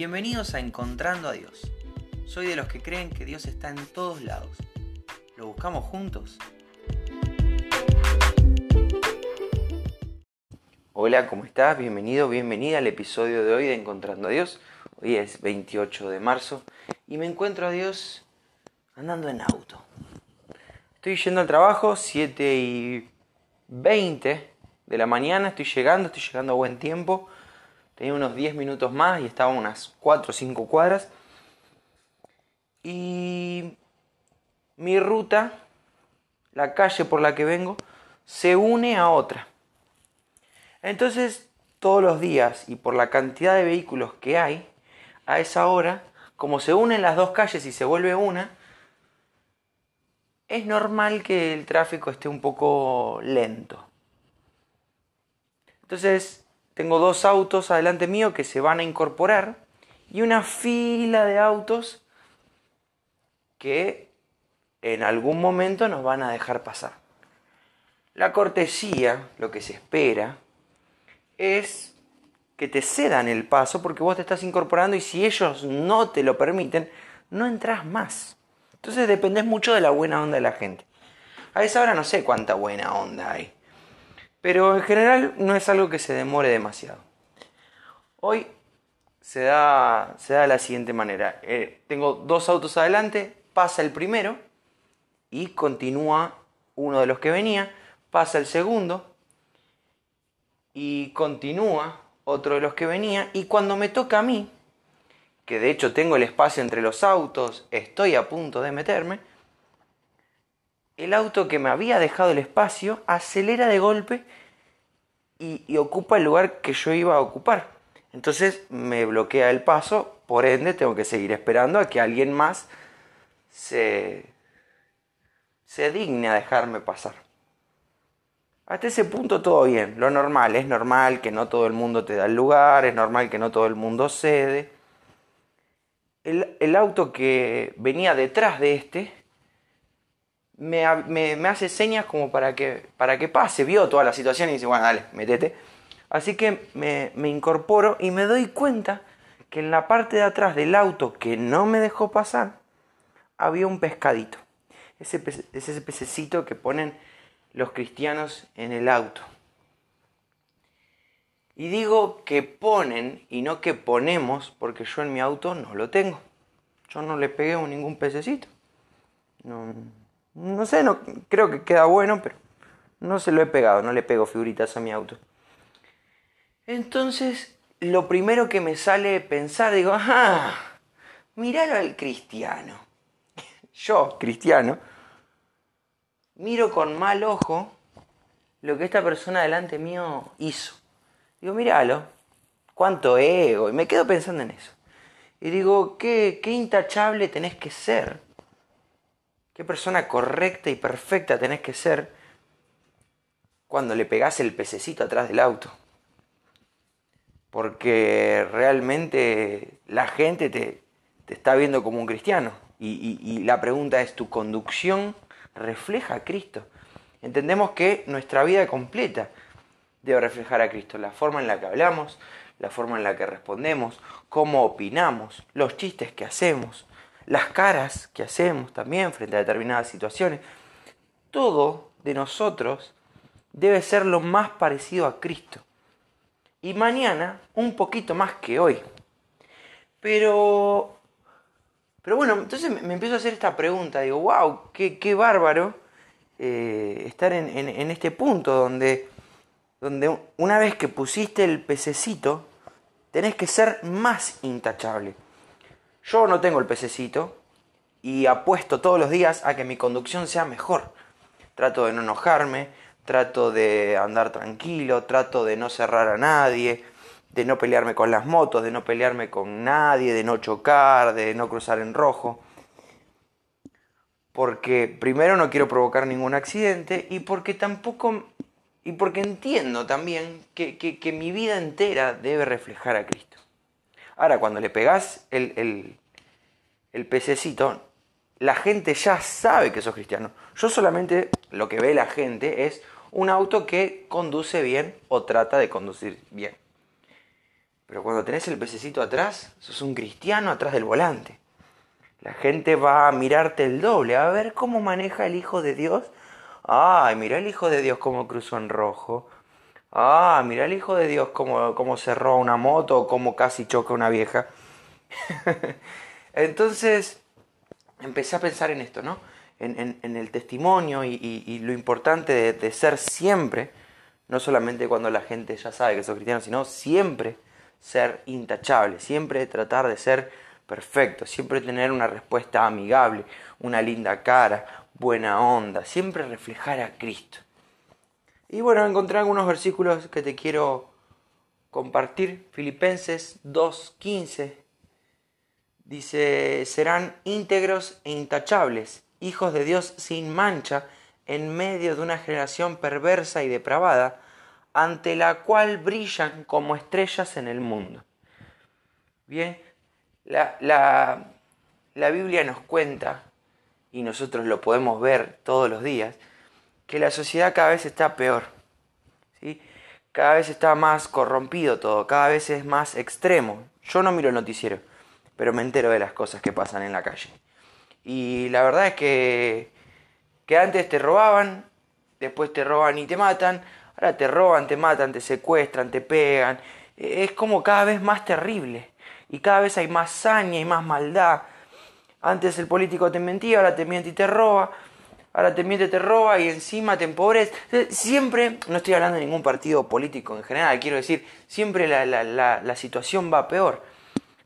Bienvenidos a Encontrando a Dios. Soy de los que creen que Dios está en todos lados. ¿Lo buscamos juntos? Hola, ¿cómo estás? Bienvenido, bienvenida al episodio de hoy de Encontrando a Dios. Hoy es 28 de marzo y me encuentro a Dios andando en auto. Estoy yendo al trabajo, 7 y 20 de la mañana, estoy llegando, estoy llegando a buen tiempo Tenía unos 10 minutos más y estaba unas 4 o 5 cuadras. Y mi ruta, la calle por la que vengo, se une a otra. Entonces, todos los días y por la cantidad de vehículos que hay, a esa hora, como se unen las dos calles y se vuelve una, es normal que el tráfico esté un poco lento. Entonces, tengo dos autos adelante mío que se van a incorporar y una fila de autos que en algún momento nos van a dejar pasar. La cortesía, lo que se espera, es que te cedan el paso porque vos te estás incorporando y si ellos no te lo permiten, no entras más. Entonces dependés mucho de la buena onda de la gente. A esa hora no sé cuánta buena onda hay. Pero en general no es algo que se demore demasiado. Hoy se da, se da de la siguiente manera. Eh, tengo dos autos adelante, pasa el primero y continúa uno de los que venía, pasa el segundo y continúa otro de los que venía y cuando me toca a mí, que de hecho tengo el espacio entre los autos, estoy a punto de meterme, el auto que me había dejado el espacio acelera de golpe y, ocupa el lugar que yo iba a ocupar. Entonces me bloquea el paso, por ende tengo que seguir esperando a que alguien más se, se digne a dejarme pasar. Hasta ese punto todo bien, lo normal, es normal que no todo el mundo te da el lugar, es normal que no todo el mundo cede. El, el auto que venía detrás de este me, hace señas como para que, para que pase, vio toda la situación y dice, bueno, dale, metete. Así que me, incorporo y me doy cuenta que en la parte de atrás del auto que no me dejó pasar, había un pescadito. Ese, es ese pececito que ponen los cristianos en el auto. Y digo que ponen y no que ponemos porque yo en mi auto no lo tengo. Yo no le pegué a ningún pececito. No, no sé, no, creo que queda bueno, pero no se lo he pegado, no le pego figuritas a mi auto. Entonces, lo primero que me sale pensar, digo, ah, miralo al cristiano. Yo, cristiano, miro con mal ojo lo que esta persona delante mío hizo. Digo, míralo, cuánto ego. Y me quedo pensando en eso. Y digo, qué, qué intachable tenés que ser qué persona correcta y perfecta tenés que ser cuando le pegás el pececito atrás del auto. Porque realmente la gente te, está viendo como un cristiano. Y, la pregunta es, ¿tu conducción refleja a Cristo? Entendemos que nuestra vida completa debe reflejar a Cristo. La forma en la que hablamos, la forma en la que respondemos, cómo opinamos, los chistes que hacemos, las caras que hacemos también frente a determinadas situaciones. Todo de nosotros debe ser lo más parecido a Cristo. Y mañana un poquito más que hoy. Pero, pero bueno, entonces me, empiezo a hacer esta pregunta. Digo, wow, qué, qué bárbaro eh, estar en, en, este punto donde, donde una vez que pusiste el pececito, tenés que ser más intachable. Yo no tengo el pececito y apuesto todos los días a que mi conducción sea mejor. Trato de no enojarme, trato de andar tranquilo, trato de no cerrar a nadie, de no pelearme con las motos, de no pelearme con nadie, de no chocar, de no cruzar en rojo. Porque primero no quiero provocar ningún accidente y porque tampoco y porque entiendo también que, que mi vida entera debe reflejar a Cristo. Ahora, cuando le pegás el, el, pececito, la gente ya sabe que sos cristiano. Yo solamente lo que ve la gente es un auto que conduce bien o trata de conducir bien. Pero cuando tenés el pececito atrás, sos un cristiano atrás del volante. La gente va a mirarte el doble, a ver cómo maneja el Hijo de Dios. Ay, mira el Hijo de Dios cómo cruzó en rojo. Ah, mira el Hijo de Dios cómo, cómo cerró una moto cómo casi choca una vieja. Entonces, empecé a pensar en esto, ¿no? En, el testimonio y, lo importante de, de, ser siempre, no solamente cuando la gente ya sabe que sos cristiano, sino siempre ser intachable, siempre tratar de ser perfecto, siempre tener una respuesta amigable, una linda cara, buena onda, siempre reflejar a Cristo. Y bueno, encontré algunos versículos que te quiero compartir. Filipenses 2.15 dice, serán íntegros e intachables, hijos de Dios sin mancha, en medio de una generación perversa y depravada, ante la cual brillan como estrellas en el mundo. Bien, la, la, Biblia nos cuenta, y nosotros lo podemos ver todos los días, que la sociedad cada vez está peor. ¿sí? Cada vez está más corrompido todo, cada vez es más extremo. Yo no miro el noticiero, pero me entero de las cosas que pasan en la calle. Y la verdad es que, que antes te robaban, después te roban y te matan, ahora te roban, te matan, te secuestran, te pegan. Es como cada vez más terrible y cada vez hay más saña y más maldad. Antes el político te mentía, ahora te miente y te roba, ahora te miente, te roba y encima te empobrece. Siempre, no estoy hablando de ningún partido político en general, quiero decir, siempre la, situación va peor.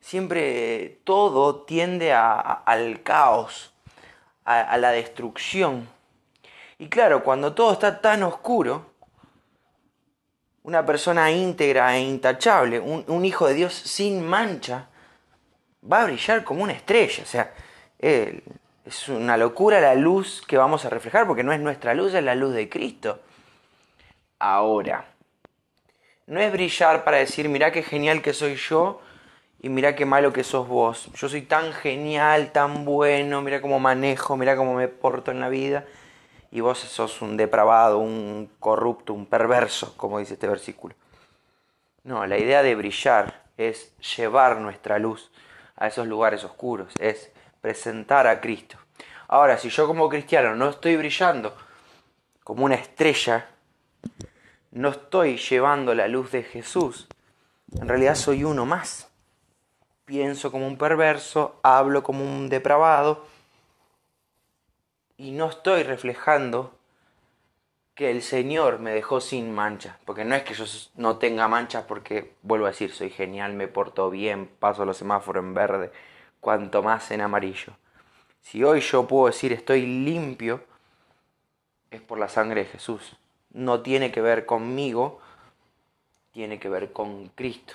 Siempre todo tiende al caos, a la destrucción. Y claro, cuando todo está tan oscuro, una persona íntegra e intachable, un, hijo de Dios sin mancha, va a brillar como una estrella. O sea, es una locura la luz que vamos a reflejar, porque no es nuestra luz, es la luz de Cristo. Ahora, no es brillar para decir, mira qué genial que soy yo y mira qué malo que sos vos. Yo soy tan genial, tan bueno, mira cómo manejo, mira cómo me porto en la vida y vos sos un depravado, un corrupto, un perverso, como dice este versículo. No, la idea de brillar es llevar nuestra luz a esos lugares oscuros, es presentar a Cristo. Ahora, si yo como cristiano no estoy brillando como una estrella, no estoy llevando la luz de Jesús, en realidad soy uno más. Pienso como un perverso, hablo como un depravado, y no estoy reflejando que el Señor me dejó sin mancha, porque no es que yo no tenga manchas porque, vuelvo a decir, soy genial, me porto bien, paso los semáforos en verde, cuanto más en amarillo. Si hoy yo puedo decir estoy limpio, es por la sangre de Jesús. No tiene que ver conmigo, tiene que ver con Cristo.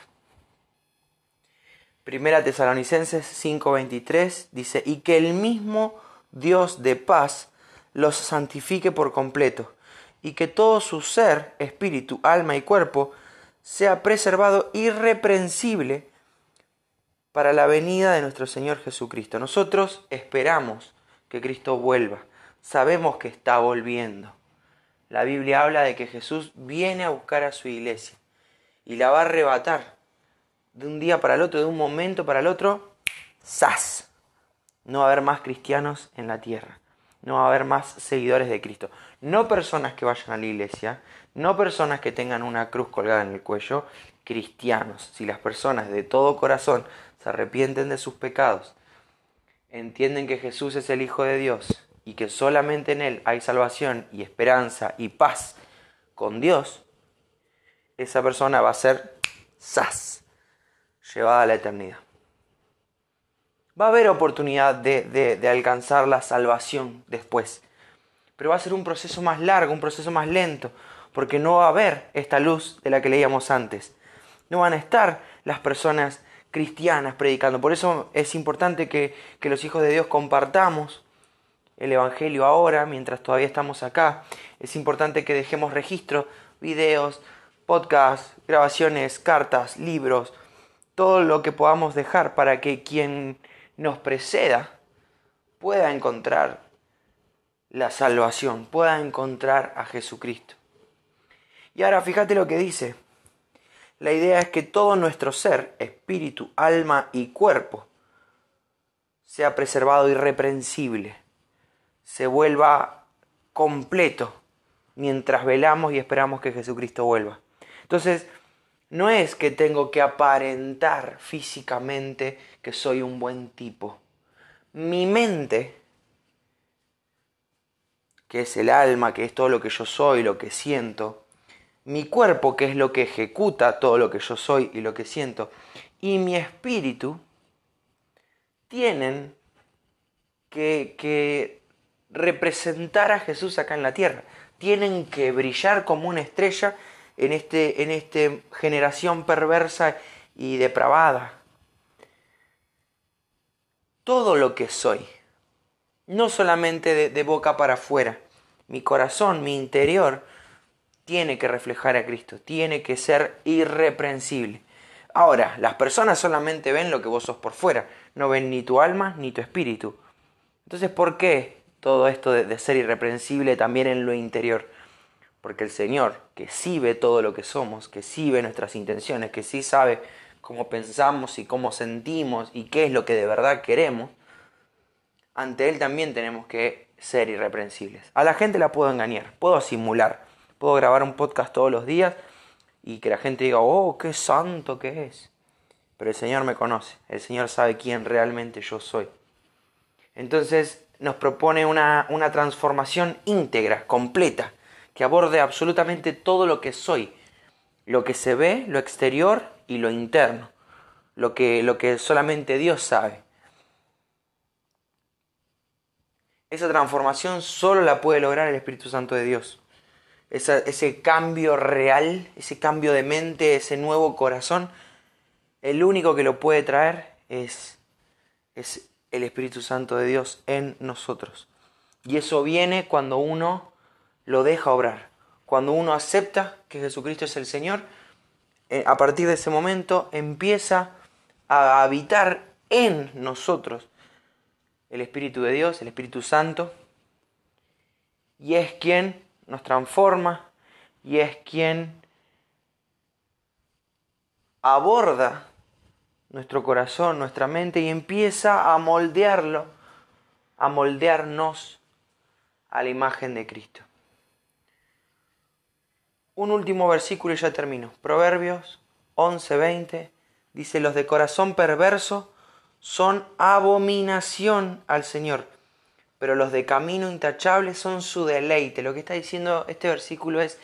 Primera Tesalonicenses 5:23 dice, y que el mismo Dios de paz los santifique por completo, y que todo su ser, espíritu, alma y cuerpo, sea preservado irreprensible para la venida de nuestro Señor Jesucristo. Nosotros esperamos que Cristo vuelva, sabemos que está volviendo. La Biblia habla de que Jesús viene a buscar a su iglesia y la va a arrebatar de un día para el otro, de un momento para el otro, ¡zas! no va a haber más cristianos en la tierra, no va a haber más seguidores de Cristo, no personas que vayan a la iglesia, no personas que tengan una cruz colgada en el cuello, cristianos. Si las personas de todo corazón se arrepienten de sus pecados, entienden que Jesús es el Hijo de Dios y que solamente en Él hay salvación y esperanza y paz con Dios, esa persona va a ser sas, llevada a la eternidad va a haber oportunidad de, alcanzar la salvación después. Pero va a ser un proceso más largo, un proceso más lento, porque no va a haber esta luz de la que leíamos antes. No van a estar las personas cristianas predicando. Por eso es importante que, que los hijos de Dios compartamos el Evangelio ahora, mientras todavía estamos acá. Es importante que dejemos registro, videos, podcasts, grabaciones, cartas, libros, todo lo que podamos dejar para que quien nos preceda pueda encontrar la salvación, pueda encontrar a Jesucristo. Y ahora fíjate lo que dice. La idea es que todo nuestro ser, espíritu, alma y cuerpo, sea preservado irreprensible, se vuelva completo mientras velamos y esperamos que Jesucristo vuelva. Entonces, no es que tengo que aparentar físicamente que soy un buen tipo. Mi mente, que es el alma, que es todo lo que yo soy, lo que siento, mi cuerpo, que es lo que ejecuta todo lo que yo soy y lo que siento, y mi espíritu, tienen que, que representar a Jesús acá en la tierra. Tienen que brillar como una estrella en esta en este generación perversa y depravada. Todo lo que soy, no solamente de, de boca para afuera, mi corazón, mi interior, tiene que reflejar a Cristo, tiene que ser irreprensible. Ahora, las personas solamente ven lo que vos sos por fuera, no ven ni tu alma ni tu espíritu. Entonces, ¿por qué todo esto de, de ser irreprensible también en lo interior? Porque el Señor, que sí ve todo lo que somos, que sí ve nuestras intenciones, que sí sabe cómo pensamos y cómo sentimos y qué es lo que de verdad queremos, ante Él también tenemos que ser irreprensibles. A la gente la puedo engañar, puedo simular, puedo grabar un podcast todos los días y que la gente diga, oh, qué santo que es. Pero el Señor me conoce, el Señor sabe quién realmente yo soy. Entonces nos propone una, una transformación íntegra, completa, que aborde absolutamente todo lo que soy, lo que se ve, lo exterior y lo interno, lo que, lo que solamente Dios sabe. Esa transformación solo la puede lograr el Espíritu Santo de Dios. Ese cambio real, ese cambio de mente, ese nuevo corazón, el único que lo puede traer es, es el Espíritu Santo de Dios en nosotros. Y eso viene cuando uno lo deja obrar. Cuando uno acepta que Jesucristo es el Señor, eh, a partir de ese momento empieza a habitar en nosotros el Espíritu de Dios, el Espíritu Santo, y es quien nos transforma y es quien aborda nuestro corazón, nuestra mente y empieza a moldearlo, a moldearnos a la imagen de Cristo. Un último versículo y ya termino. Proverbios 11:20 dice, los de corazón perverso son abominación al Señor, pero los de camino intachable son su deleite. Lo que está diciendo este versículo es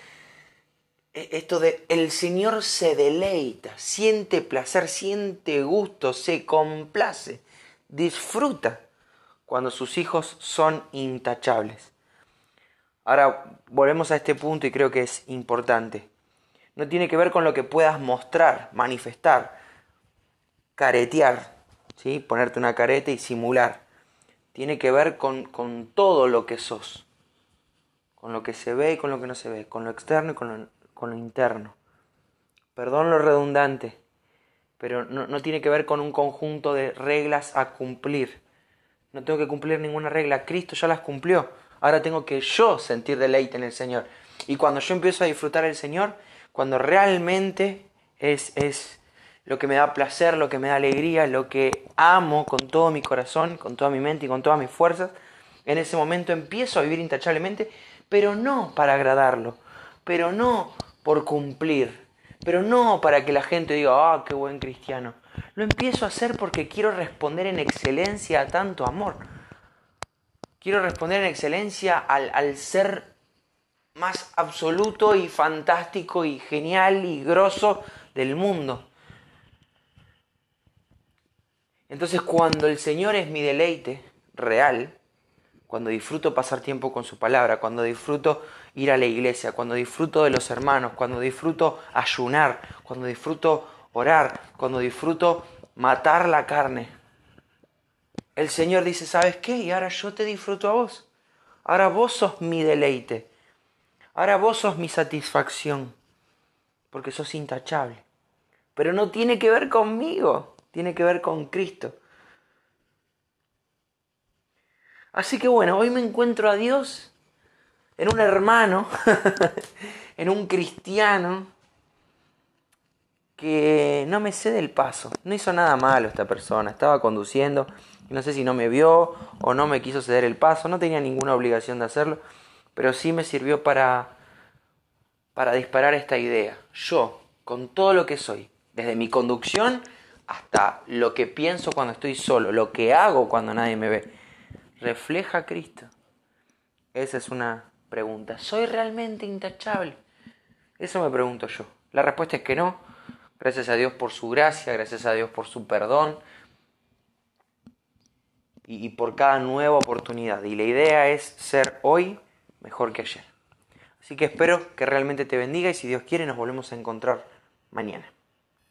e, esto de el Señor se deleita, siente placer, siente gusto, se complace, disfruta cuando sus hijos son intachables. Ahora volvemos a este punto y creo que es importante. No tiene que ver con lo que puedas mostrar, manifestar, caretear, ¿sí? ponerte una careta y simular. Tiene que ver con, con todo lo que sos, con lo que se ve y con lo que no se ve, con lo externo y con lo, con lo interno. Perdón lo redundante, pero no, no tiene que ver con un conjunto de reglas a cumplir. No tengo que cumplir ninguna regla, Cristo ya las cumplió Ahora tengo que yo sentir deleite en el Señor. Y cuando yo empiezo a disfrutar el Señor, cuando realmente es, es lo que me da placer, lo que me da alegría, lo que amo con todo mi corazón, con toda mi mente y con todas mis fuerzas, en ese momento empiezo a vivir intachablemente, pero no para agradarlo, pero no por cumplir, pero no para que la gente diga, ah, qué buen cristiano. Lo empiezo a hacer porque quiero responder en excelencia a tanto amor. Quiero responder en excelencia al, ser más absoluto y fantástico y genial y grosso del mundo. Entonces cuando el Señor es mi deleite real, cuando disfruto pasar tiempo con su palabra, cuando disfruto ir a la iglesia, cuando disfruto de los hermanos, cuando disfruto ayunar, cuando disfruto orar, cuando disfruto matar la carne, el Señor dice, ¿sabes qué? Y ahora yo te disfruto a vos. Ahora vos sos mi deleite. Ahora vos sos mi satisfacción. Porque sos intachable. Pero no tiene que ver conmigo. Tiene que ver con Cristo. Así que bueno, hoy me encuentro a Dios en un hermano, en un cristiano, que no me cede el paso. No hizo nada malo esta persona. Estaba conduciendo. No sé si no me vio o no me quiso ceder el paso. No tenía ninguna obligación de hacerlo. Pero sí me sirvió para, para disparar esta idea. Yo, con todo lo que soy, desde mi conducción hasta lo que pienso cuando estoy solo, lo que hago cuando nadie me ve, ¿refleja a Cristo? Esa es una pregunta. ¿Soy realmente intachable? Eso me pregunto yo. La respuesta es que no. Gracias a Dios por su gracia, gracias a Dios por su perdón y, por cada nueva oportunidad. Y la idea es ser hoy mejor que ayer. Así que espero que realmente te bendiga y si Dios quiere nos volvemos a encontrar mañana.